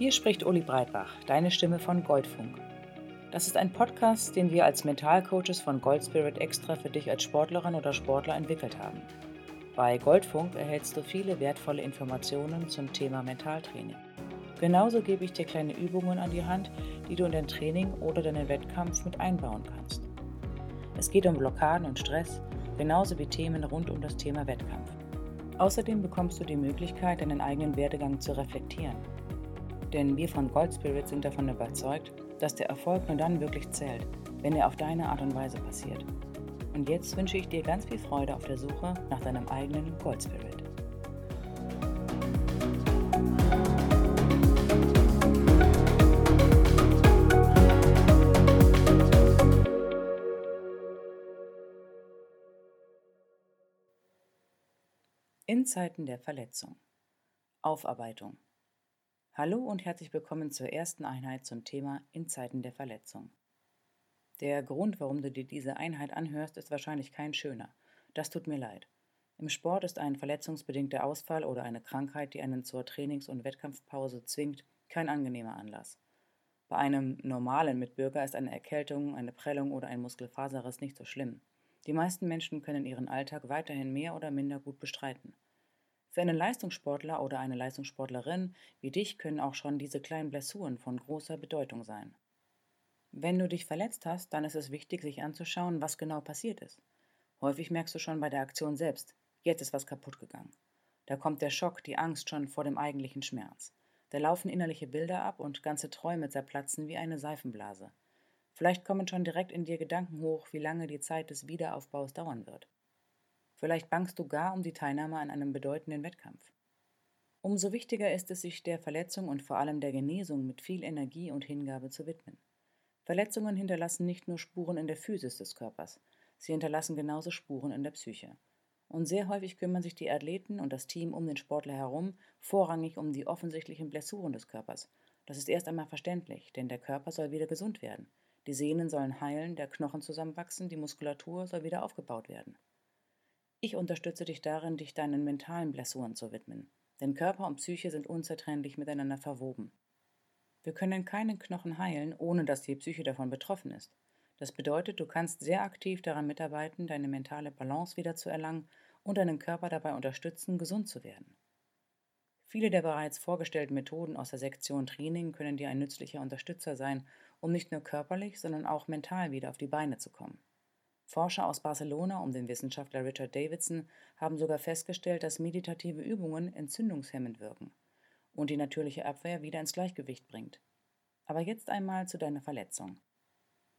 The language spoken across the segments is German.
Hier spricht Uli Breitbach, deine Stimme von Goldfunk. Das ist ein Podcast, den wir als Mentalcoaches von Goldspirit extra für dich als Sportlerin oder Sportler entwickelt haben. Bei Goldfunk erhältst du viele wertvolle Informationen zum Thema Mentaltraining. Genauso gebe ich dir kleine Übungen an die Hand, die du in dein Training oder deinen Wettkampf mit einbauen kannst. Es geht um Blockaden und Stress, genauso wie Themen rund um das Thema Wettkampf. Außerdem bekommst du die Möglichkeit, deinen eigenen Werdegang zu reflektieren denn wir von Gold Spirit sind davon überzeugt, dass der Erfolg nur dann wirklich zählt, wenn er auf deine Art und Weise passiert. Und jetzt wünsche ich dir ganz viel Freude auf der Suche nach deinem eigenen Gold Spirit. In Zeiten der Verletzung. Aufarbeitung. Hallo und herzlich willkommen zur ersten Einheit zum Thema in Zeiten der Verletzung. Der Grund, warum du dir diese Einheit anhörst, ist wahrscheinlich kein schöner. Das tut mir leid. Im Sport ist ein verletzungsbedingter Ausfall oder eine Krankheit, die einen zur Trainings- und Wettkampfpause zwingt, kein angenehmer Anlass. Bei einem normalen Mitbürger ist eine Erkältung, eine Prellung oder ein Muskelfaserriss nicht so schlimm. Die meisten Menschen können ihren Alltag weiterhin mehr oder minder gut bestreiten. Für einen Leistungssportler oder eine Leistungssportlerin wie dich können auch schon diese kleinen Blessuren von großer Bedeutung sein. Wenn du dich verletzt hast, dann ist es wichtig, sich anzuschauen, was genau passiert ist. Häufig merkst du schon bei der Aktion selbst, jetzt ist was kaputt gegangen. Da kommt der Schock, die Angst schon vor dem eigentlichen Schmerz. Da laufen innerliche Bilder ab und ganze Träume zerplatzen wie eine Seifenblase. Vielleicht kommen schon direkt in dir Gedanken hoch, wie lange die Zeit des Wiederaufbaus dauern wird. Vielleicht bangst du gar um die Teilnahme an einem bedeutenden Wettkampf. Umso wichtiger ist es, sich der Verletzung und vor allem der Genesung mit viel Energie und Hingabe zu widmen. Verletzungen hinterlassen nicht nur Spuren in der Physis des Körpers, sie hinterlassen genauso Spuren in der Psyche. Und sehr häufig kümmern sich die Athleten und das Team um den Sportler herum vorrangig um die offensichtlichen Blessuren des Körpers. Das ist erst einmal verständlich, denn der Körper soll wieder gesund werden. Die Sehnen sollen heilen, der Knochen zusammenwachsen, die Muskulatur soll wieder aufgebaut werden. Ich unterstütze dich darin, dich deinen mentalen Blessuren zu widmen, denn Körper und Psyche sind unzertrennlich miteinander verwoben. Wir können keinen Knochen heilen, ohne dass die Psyche davon betroffen ist. Das bedeutet, du kannst sehr aktiv daran mitarbeiten, deine mentale Balance wiederzuerlangen und deinen Körper dabei unterstützen, gesund zu werden. Viele der bereits vorgestellten Methoden aus der Sektion Training können dir ein nützlicher Unterstützer sein, um nicht nur körperlich, sondern auch mental wieder auf die Beine zu kommen. Forscher aus Barcelona um den Wissenschaftler Richard Davidson haben sogar festgestellt, dass meditative Übungen entzündungshemmend wirken und die natürliche Abwehr wieder ins Gleichgewicht bringt. Aber jetzt einmal zu deiner Verletzung.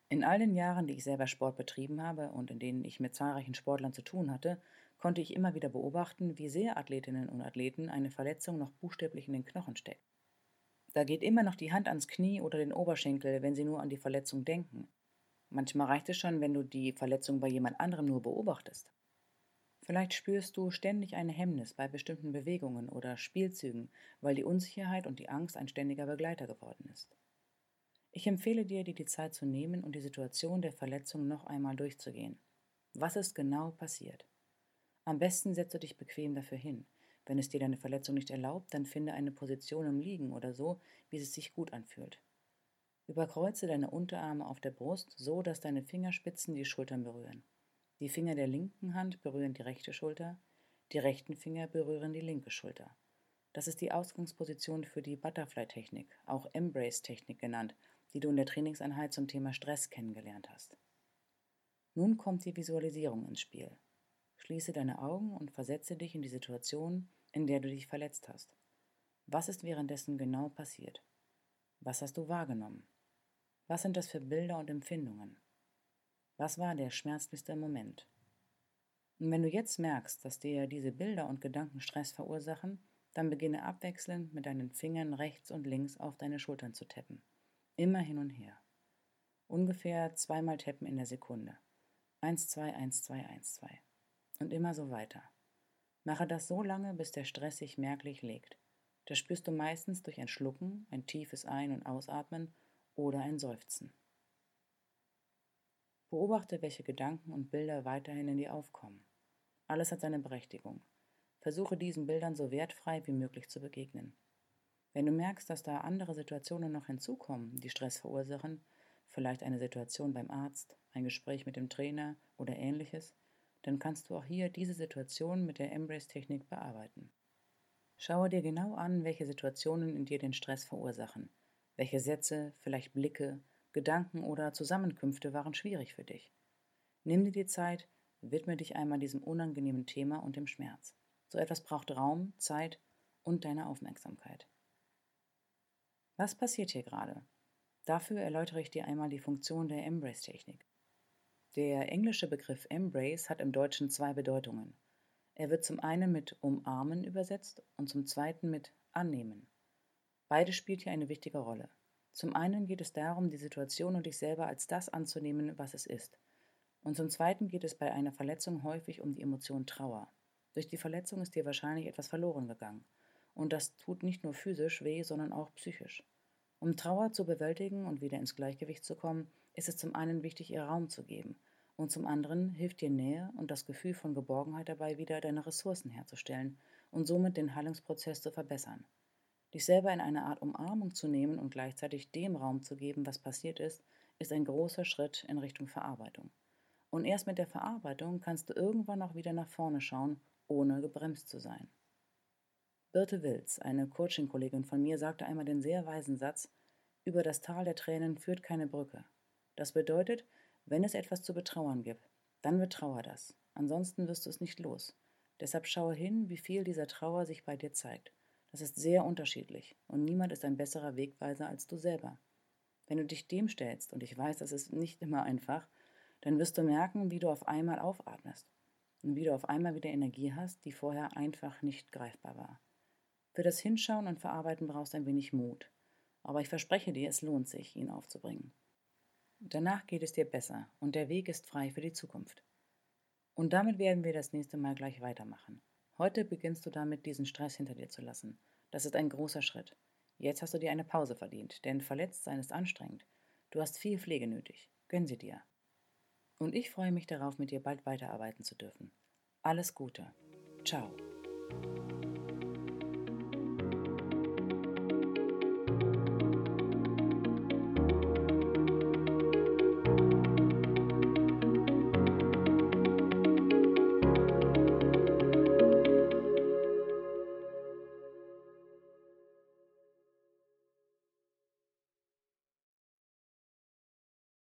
In all den Jahren, die ich selber Sport betrieben habe und in denen ich mit zahlreichen Sportlern zu tun hatte, konnte ich immer wieder beobachten, wie sehr Athletinnen und Athleten eine Verletzung noch buchstäblich in den Knochen steckt. Da geht immer noch die Hand ans Knie oder den Oberschenkel, wenn sie nur an die Verletzung denken. Manchmal reicht es schon, wenn du die Verletzung bei jemand anderem nur beobachtest. Vielleicht spürst du ständig eine Hemmnis bei bestimmten Bewegungen oder Spielzügen, weil die Unsicherheit und die Angst ein ständiger Begleiter geworden ist. Ich empfehle dir, dir die Zeit zu nehmen und die Situation der Verletzung noch einmal durchzugehen. Was ist genau passiert? Am besten setze dich bequem dafür hin. Wenn es dir deine Verletzung nicht erlaubt, dann finde eine Position im Liegen oder so, wie es sich gut anfühlt. Überkreuze deine Unterarme auf der Brust, so dass deine Fingerspitzen die Schultern berühren. Die Finger der linken Hand berühren die rechte Schulter, die rechten Finger berühren die linke Schulter. Das ist die Ausgangsposition für die Butterfly-Technik, auch Embrace-Technik genannt, die du in der Trainingseinheit zum Thema Stress kennengelernt hast. Nun kommt die Visualisierung ins Spiel. Schließe deine Augen und versetze dich in die Situation, in der du dich verletzt hast. Was ist währenddessen genau passiert? Was hast du wahrgenommen? Was sind das für Bilder und Empfindungen? Was war der schmerzlichste Moment? Und wenn du jetzt merkst, dass dir diese Bilder und Gedanken Stress verursachen, dann beginne abwechselnd mit deinen Fingern rechts und links auf deine Schultern zu tappen. Immer hin und her. Ungefähr zweimal tappen in der Sekunde. Eins, zwei, eins, zwei, eins, zwei. Und immer so weiter. Mache das so lange, bis der Stress sich merklich legt. Das spürst du meistens durch ein Schlucken, ein tiefes Ein- und Ausatmen oder ein Seufzen. Beobachte, welche Gedanken und Bilder weiterhin in dir aufkommen. Alles hat seine Berechtigung. Versuche diesen Bildern so wertfrei wie möglich zu begegnen. Wenn du merkst, dass da andere Situationen noch hinzukommen, die Stress verursachen, vielleicht eine Situation beim Arzt, ein Gespräch mit dem Trainer oder ähnliches, dann kannst du auch hier diese Situation mit der Embrace-Technik bearbeiten. Schaue dir genau an, welche Situationen in dir den Stress verursachen, welche Sätze, vielleicht Blicke, Gedanken oder Zusammenkünfte waren schwierig für dich. Nimm dir die Zeit, widme dich einmal diesem unangenehmen Thema und dem Schmerz. So etwas braucht Raum, Zeit und deine Aufmerksamkeit. Was passiert hier gerade? Dafür erläutere ich dir einmal die Funktion der Embrace-Technik. Der englische Begriff Embrace hat im Deutschen zwei Bedeutungen. Er wird zum einen mit umarmen übersetzt und zum zweiten mit annehmen. Beide spielt hier eine wichtige Rolle. Zum einen geht es darum, die Situation und dich selber als das anzunehmen, was es ist. Und zum zweiten geht es bei einer Verletzung häufig um die Emotion Trauer. Durch die Verletzung ist dir wahrscheinlich etwas verloren gegangen. Und das tut nicht nur physisch weh, sondern auch psychisch. Um Trauer zu bewältigen und wieder ins Gleichgewicht zu kommen, ist es zum einen wichtig, ihr Raum zu geben. Und zum anderen hilft dir Nähe und das Gefühl von Geborgenheit dabei, wieder deine Ressourcen herzustellen und somit den Heilungsprozess zu verbessern. Dich selber in eine Art Umarmung zu nehmen und gleichzeitig dem Raum zu geben, was passiert ist, ist ein großer Schritt in Richtung Verarbeitung. Und erst mit der Verarbeitung kannst du irgendwann auch wieder nach vorne schauen, ohne gebremst zu sein. Birte Wilz, eine Coaching-Kollegin von mir, sagte einmal den sehr weisen Satz: Über das Tal der Tränen führt keine Brücke. Das bedeutet, wenn es etwas zu betrauern gibt, dann betrauer das. Ansonsten wirst du es nicht los. Deshalb schaue hin, wie viel dieser Trauer sich bei dir zeigt. Das ist sehr unterschiedlich und niemand ist ein besserer Wegweiser als du selber. Wenn du dich dem stellst, und ich weiß, das ist nicht immer einfach, dann wirst du merken, wie du auf einmal aufatmest und wie du auf einmal wieder Energie hast, die vorher einfach nicht greifbar war. Für das Hinschauen und Verarbeiten brauchst du ein wenig Mut, aber ich verspreche dir, es lohnt sich, ihn aufzubringen. Danach geht es dir besser und der Weg ist frei für die Zukunft. Und damit werden wir das nächste Mal gleich weitermachen. Heute beginnst du damit, diesen Stress hinter dir zu lassen. Das ist ein großer Schritt. Jetzt hast du dir eine Pause verdient, denn verletzt sein ist anstrengend. Du hast viel Pflege nötig. Gönn sie dir. Und ich freue mich darauf, mit dir bald weiterarbeiten zu dürfen. Alles Gute. Ciao.